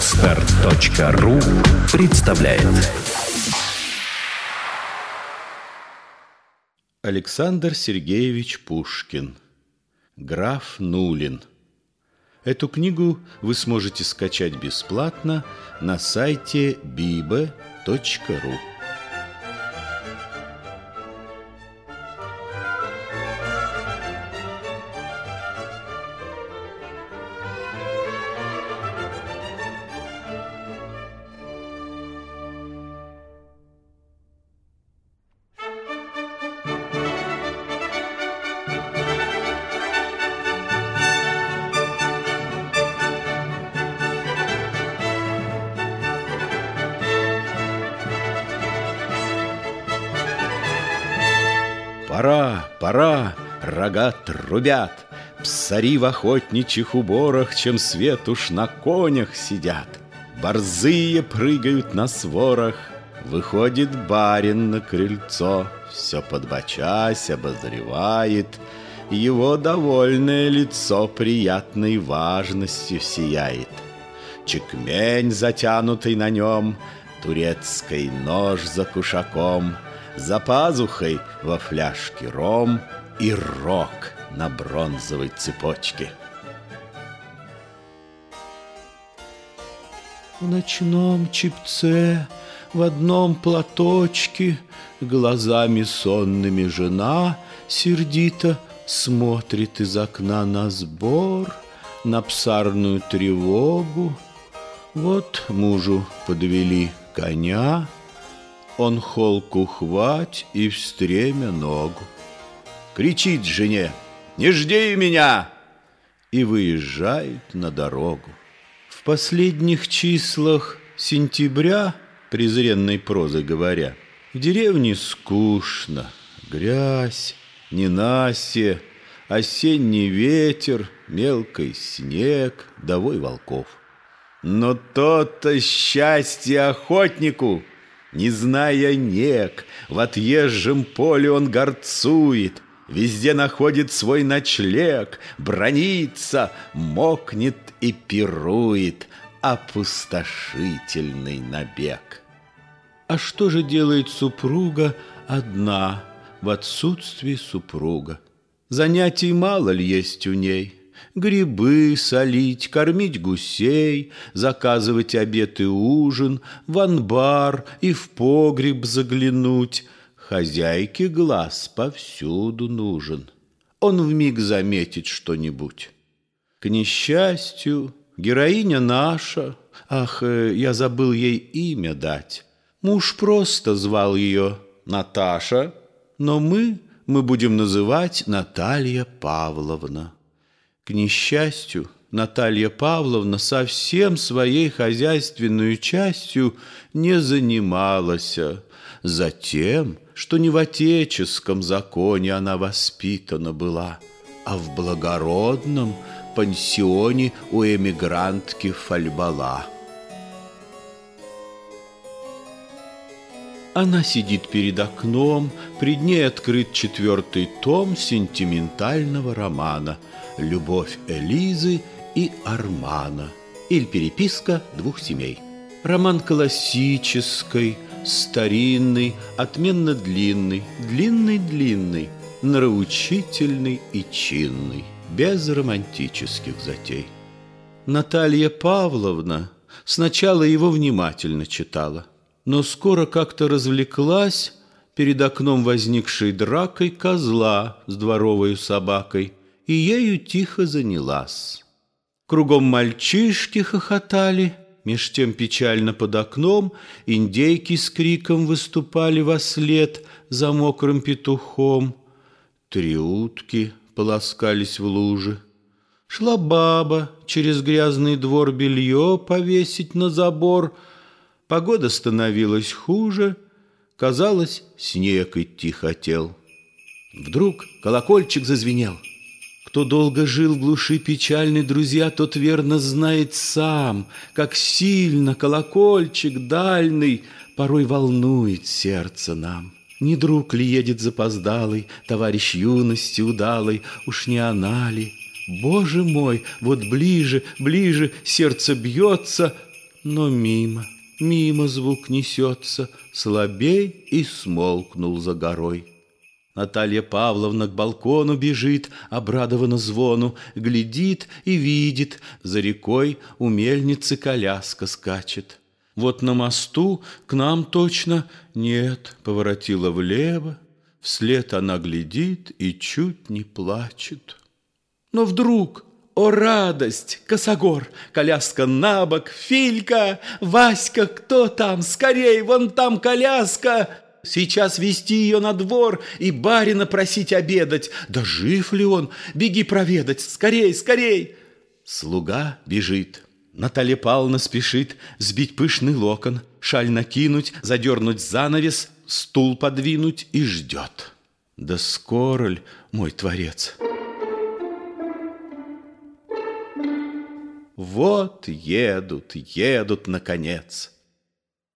Отстар.ру представляет. Александр Сергеевич Пушкин. Граф Нулин. Эту книгу вы сможете скачать бесплатно на сайте bibe.ru Пора, пора, рога трубят, Псари в охотничьих уборах, Чем свет уж на конях сидят. Борзые прыгают на сворах, Выходит барин на крыльцо, Все подбочась обозревает, Его довольное лицо Приятной важностью сияет. Чекмень, затянутый на нем, Турецкий нож за кушаком — за пазухой во фляжке ром и рог на бронзовой цепочке. В ночном чипце, в одном платочке, Глазами сонными жена Сердито смотрит из окна на сбор, На псарную тревогу. Вот мужу подвели коня — он холку хвать и в стремя ногу. Кричит жене «Не жди меня!» И выезжает на дорогу. В последних числах сентября, презренной прозы говоря, В деревне скучно, грязь, ненастье, Осенний ветер, мелкий снег, довой волков. Но то-то счастье охотнику, не зная нек, в отъезжем поле он горцует, Везде находит свой ночлег, Бронится, мокнет и пирует, Опустошительный набег. А что же делает супруга одна В отсутствии супруга? Занятий мало ли есть у ней — Грибы солить, кормить гусей, Заказывать обед и ужин, В анбар и в погреб заглянуть. Хозяйке глаз повсюду нужен. Он вмиг заметит что-нибудь. К несчастью, героиня наша, Ах, э, я забыл ей имя дать. Муж просто звал ее Наташа, Но мы, мы будем называть Наталья Павловна. К несчастью, Наталья Павловна совсем своей хозяйственной частью не занималась, за тем, что не в отеческом законе она воспитана была, а в благородном пансионе у эмигрантки Фальбала. Она сидит перед окном, пред ней открыт четвертый том сентиментального романа «Любовь Элизы и Армана» или переписка двух семей. Роман классический, старинный, отменно длинный, длинный-длинный, нравоучительный и чинный, без романтических затей. Наталья Павловна сначала его внимательно читала, но скоро как-то развлеклась перед окном возникшей дракой козла с дворовой собакой и ею тихо занялась. Кругом мальчишки хохотали, меж тем печально под окном индейки с криком выступали во след за мокрым петухом. Три утки полоскались в луже. Шла баба через грязный двор белье повесить на забор — Погода становилась хуже, казалось, снег идти хотел. Вдруг колокольчик зазвенел. Кто долго жил в глуши печальный, друзья, тот верно знает сам, как сильно колокольчик дальний порой волнует сердце нам. Не друг ли едет запоздалый, товарищ юности удалой, уж не она ли? Боже мой, вот ближе, ближе сердце бьется — Но мимо, мимо звук несется, Слабей и смолкнул за горой. Наталья Павловна к балкону бежит, обрадованно звону, глядит и видит, за рекой у мельницы коляска скачет. Вот на мосту к нам точно нет, поворотила влево, вслед она глядит и чуть не плачет. Но вдруг, о радость, косогор, коляска на бок, Филька, Васька, кто там, скорей, вон там коляска! Сейчас вести ее на двор и барина просить обедать. Да жив ли он? Беги проведать, скорей, скорей!» Слуга бежит. Наталья Павловна спешит сбить пышный локон, шаль накинуть, задернуть занавес, стул подвинуть и ждет. Да скоро ль, мой творец? Вот едут, едут, наконец.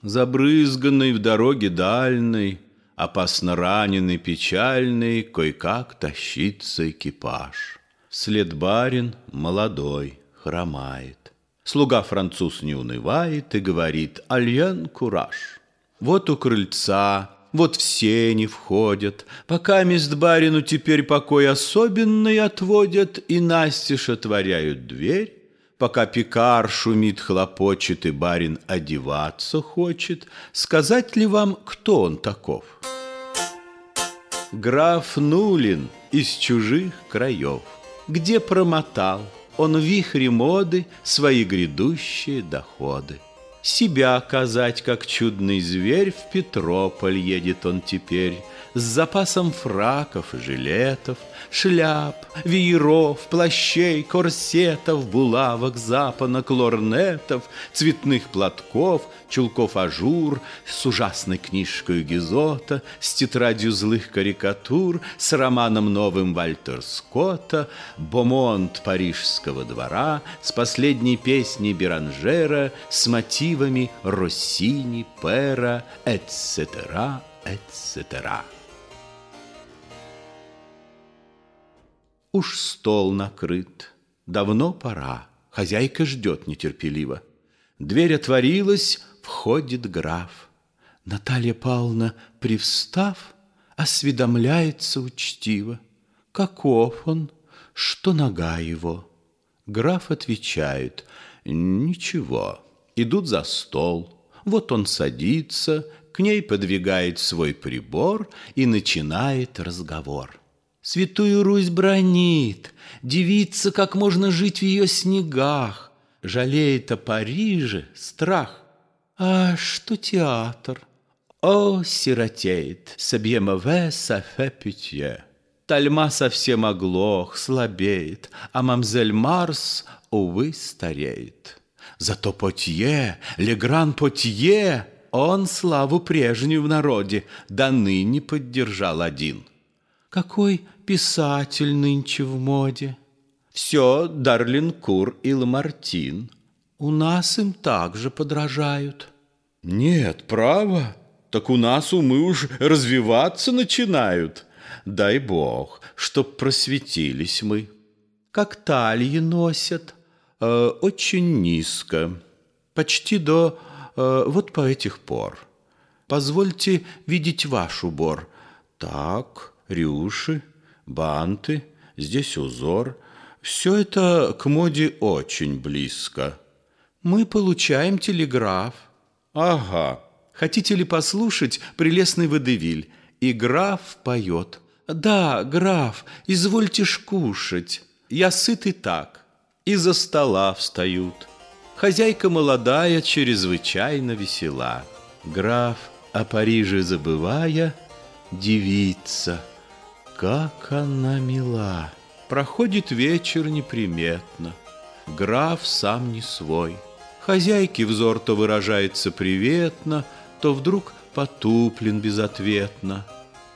Забрызганный в дороге дальной, Опасно раненый, печальный, Кой-как тащится экипаж. Вслед барин молодой хромает. Слуга француз не унывает И говорит «Альян кураж». Вот у крыльца, вот все не входят, Пока мест барину теперь покой особенный отводят И настежь отворяют дверь, Пока пекар шумит, хлопочет и барин одеваться хочет, Сказать ли вам, кто он таков? Граф Нулин из чужих краев, Где промотал он вихре моды Свои грядущие доходы. Себя казать, как чудный зверь, В Петрополь едет он теперь, С запасом фраков и жилетов, Шляп, вееров, плащей, корсетов, Булавок, запонок, лорнетов, Цветных платков, чулков à jour, С ужасной книжкой Гизота, С тетрадью злых карикатур, С романом новым Вальтер Скотта, Бомонт парижского двора, С последней песней Беранжера, С мотивами Россини, Пера, etc., etc. Уж стол накрыт, давно пора, Хозяйка ждет нетерпеливо. Дверь отворилась, входит граф. Наталья Павловна, привстав, осведомляется учтиво. Каков он, что нога его? Граф отвечает, ничего, идут за стол. Вот он садится, к ней подвигает свой прибор и начинает разговор. Святую Русь бронит, девица, как можно жить в ее снегах, Жалеет о Париже страх. А что театр? О, сиротеет, сабье маве сафе пютье. Тальма совсем оглох, слабеет, а мамзель Марс, увы, стареет. Зато Потье, Легран Потье, он славу прежнюю в народе до ныне поддержал один. Какой писатель нынче в моде? Все Дарлинкур и Ламартин. У нас им также подражают. Нет, право, так у нас умы уж развиваться начинают. Дай бог, чтоб просветились мы. Как талии носят, э, очень низко, почти до э, вот по этих пор. Позвольте видеть ваш убор. Так, рюши, банты, здесь узор. Все это к моде очень близко. Мы получаем телеграф. Ага. Хотите ли послушать прелестный водевиль? И граф поет. Да, граф, извольте ж кушать. Я сыт и так. Из-за стола встают. Хозяйка молодая, чрезвычайно весела. Граф, о Париже забывая, девица – как она мила! Проходит вечер неприметно. Граф сам не свой. Хозяйке взор то выражается приветно, То вдруг потуплен безответно.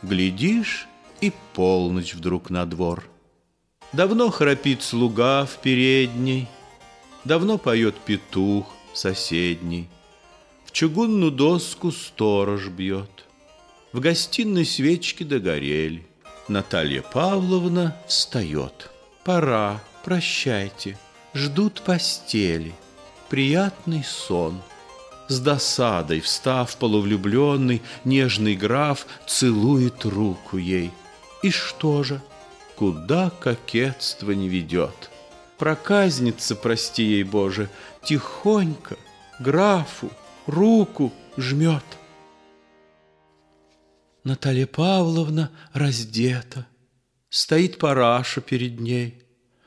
Глядишь, и полночь вдруг на двор. Давно храпит слуга в передней, Давно поет петух соседний. В чугунную доску сторож бьет. В гостиной свечки догорели. Наталья Павловна встает. Пора, прощайте, ждут постели. приятный сон. С досадой, встав полувлюбленный, нежный граф целует руку ей. И что же? Куда кокетство не ведет? Проказница, прости ей, Боже, тихонько графу руку жмет. Наталья Павловна раздета, стоит параша перед ней.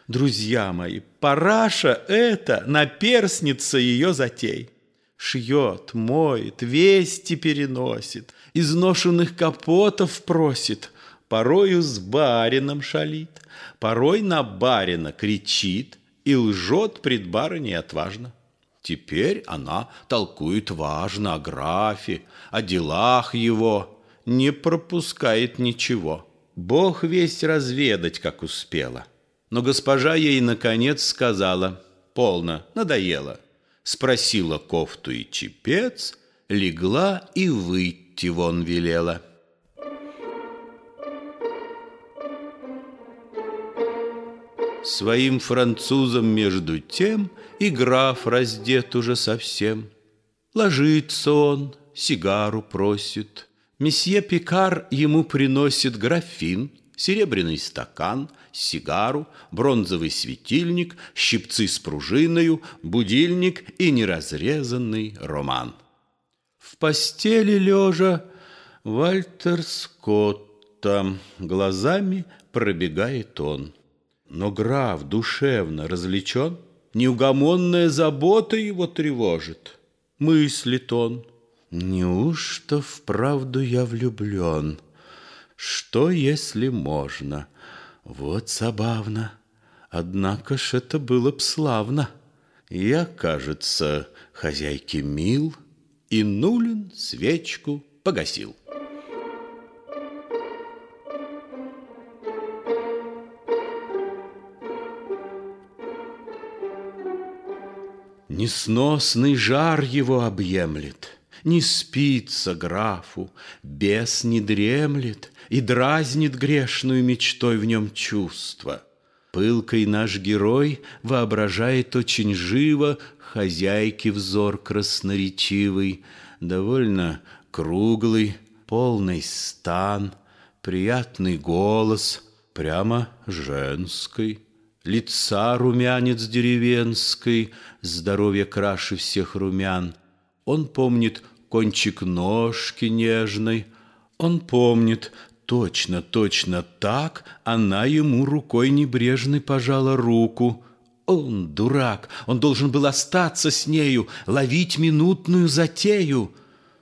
Друзья мои, параша — это наперсница ее затей. Шьет, моет, вести переносит, изношенных капотов просит, порою с барином шалит, порой на барина кричит и лжет пред барыней отважно. Теперь она толкует важно о графе, о делах его, не пропускает ничего. Бог весь разведать, как успела. Но госпожа ей, наконец, сказала, полно, надоело. Спросила кофту и чепец, легла и выйти вон велела. Своим французом между тем И граф раздет уже совсем. Ложится он, сигару просит. Месье Пикар ему приносит графин, Серебряный стакан, сигару, бронзовый светильник, Щипцы с пружиною, будильник И неразрезанный роман. В постели лежа Вальтер Скотта Глазами пробегает он. Но граф душевно развлечен, Неугомонная забота его тревожит. Мыслит он, неужто вправду я влюблен? Что, если можно? Вот забавно. Однако ж это было б славно. Я, кажется, хозяйке мил, И Нулин свечку погасил. Несносный жар его объемлет, Не спится графу, бес не дремлет И дразнит грешную мечтой в нем чувство. Пылкой наш герой воображает очень живо Хозяйки взор красноречивый, Довольно круглый, полный стан, Приятный голос, прямо женский лица румянец деревенской, здоровье краше всех румян. Он помнит кончик ножки нежной, он помнит, точно, точно так она ему рукой небрежной пожала руку. Он дурак, он должен был остаться с нею, ловить минутную затею.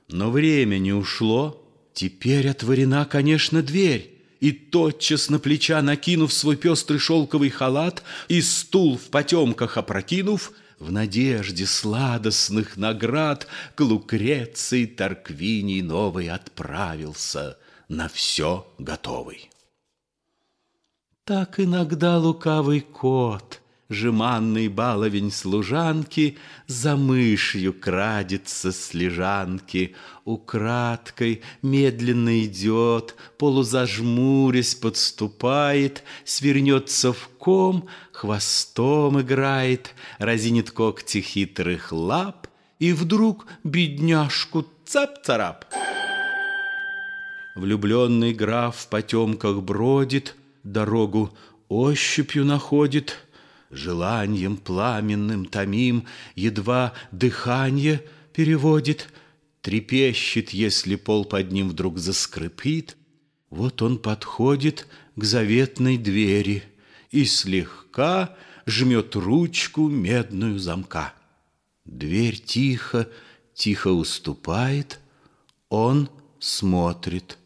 Но время не ушло, теперь отворена, конечно, дверь. И тотчас на плеча накинув свой пестрый шелковый халат И стул в потемках опрокинув, В надежде сладостных наград К Лукреции Тарквини новый отправился На все готовый. Так иногда лукавый кот — Жеманный баловень служанки За мышью крадется с лежанки, Украдкой медленно идет, Полузажмурясь подступает, Свернется в ком, хвостом играет, Разинет когти хитрых лап, И вдруг бедняжку цап-царап. Влюбленный граф в потемках бродит, Дорогу ощупью находит — Желанием пламенным томим Едва дыхание переводит, Трепещет, если пол под ним вдруг заскрипит. Вот он подходит к заветной двери И слегка жмет ручку медную замка. Дверь тихо, тихо уступает, Он смотрит.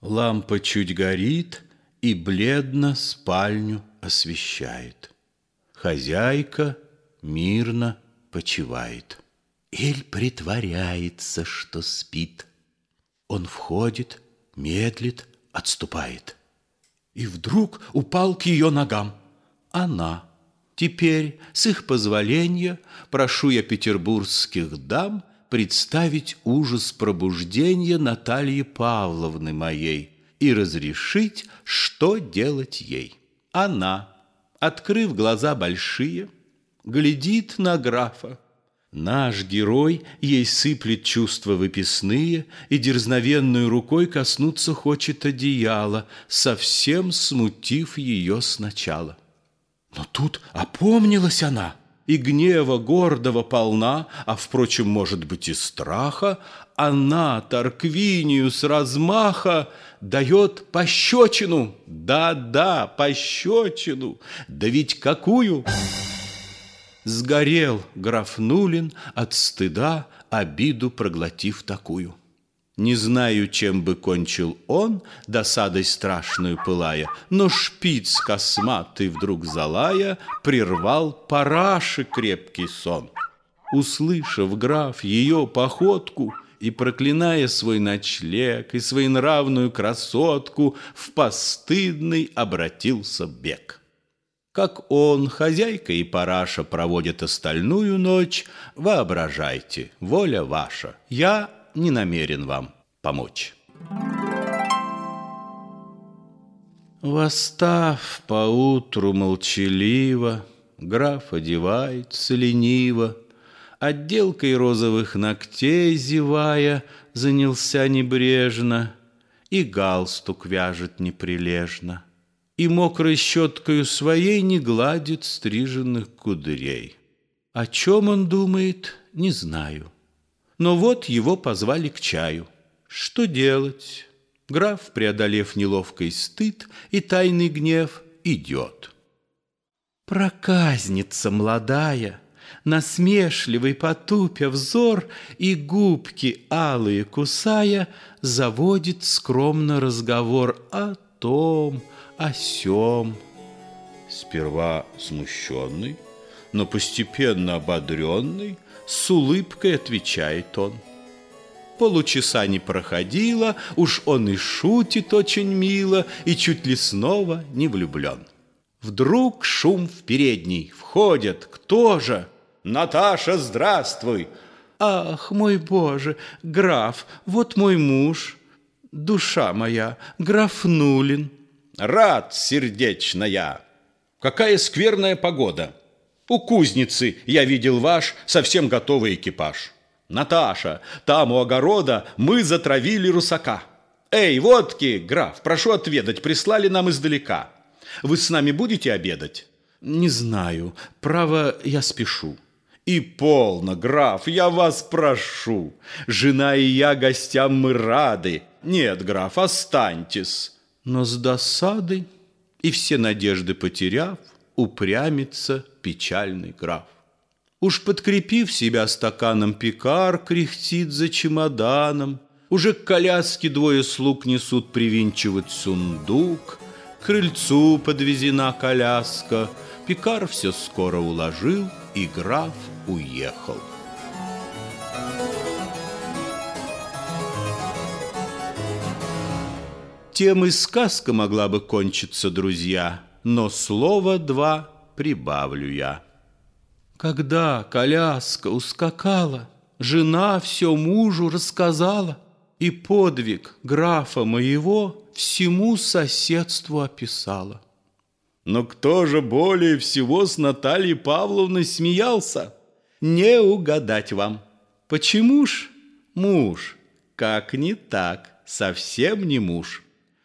Лампа чуть горит И бледно спальню освещает. Хозяйка мирно почивает. Эль притворяется, что спит. Он входит, медлит, отступает. И вдруг упал к ее ногам. Она. Теперь, с их позволения, прошу я петербургских дам представить ужас пробуждения Натальи Павловны моей и разрешить, что делать ей. Она открыв глаза большие, глядит на графа. Наш герой ей сыплет чувства выписные И дерзновенную рукой коснуться хочет одеяла, Совсем смутив ее сначала. Но тут опомнилась она, И гнева гордого полна, А, впрочем, может быть, и страха, Она Тарквинию с размаха Дает пощечину, да-да, пощечину, Да ведь какую! Сгорел граф Нулин от стыда, обиду проглотив такую. Не знаю, чем бы кончил он, досадой страшную пылая, но шпиц косматый вдруг залая прервал параши крепкий сон. Услышав граф ее походку и проклиная свой ночлег и своенравную красотку, в постыдный обратился бег. Как он, хозяйка и параша проводят остальную ночь, воображайте, воля ваша. Я не намерен вам помочь. Восстав поутру молчаливо, Граф одевается лениво, Отделкой розовых ногтей зевая, Занялся небрежно И галстук вяжет неприлежно и мокрой щеткою своей не гладит стриженных кудрей. О чем он думает, не знаю. Но вот его позвали к чаю. Что делать? Граф, преодолев неловкий стыд и тайный гнев, идет. Проказница молодая, насмешливый потупя взор и губки алые кусая, заводит скромно разговор о том, о сем. Сперва смущенный, но постепенно ободренный, с улыбкой отвечает он. Получаса не проходило, уж он и шутит очень мило, и чуть ли снова не влюблен. Вдруг шум в передней, входят, кто же? Наташа, здравствуй! Ах, мой Боже, граф, вот мой муж, душа моя, граф Нулин. Рад, сердечная. Какая скверная погода. У кузницы я видел ваш совсем готовый экипаж. Наташа, там у огорода мы затравили русака. Эй, водки, граф, прошу отведать, прислали нам издалека. Вы с нами будете обедать? Не знаю, право, я спешу. И полно, граф, я вас прошу. Жена и я гостям мы рады. Нет, граф, останьтесь но с досадой и все надежды потеряв, упрямится печальный граф. Уж подкрепив себя стаканом пекар, кряхтит за чемоданом, уже к коляске двое слуг несут привинчивать сундук, к крыльцу подвезена коляска, пекар все скоро уложил, и граф уехал. Тем и сказка могла бы кончиться, друзья, но слово два прибавлю я. Когда коляска ускакала, жена все мужу рассказала, и подвиг графа моего всему соседству описала. Но кто же более всего с Натальей Павловной смеялся? Не угадать вам. Почему ж муж? Как не так, совсем не муж.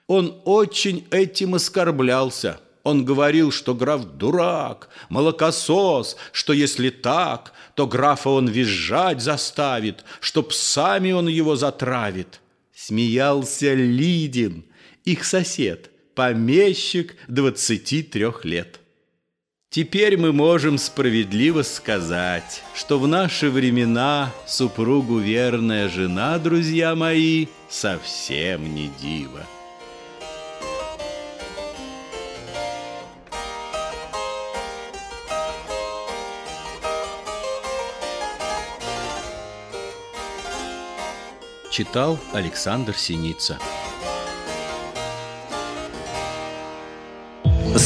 Он очень этим оскорблялся. Он говорил, что граф дурак, молокосос, что если так, то графа он визжать заставит, что псами он его затравит. Смеялся Лидин, их сосед, помещик двадцати трех лет. Теперь мы можем справедливо сказать, что в наши времена супругу верная жена, друзья мои, совсем не дива. Читал Александр Синица.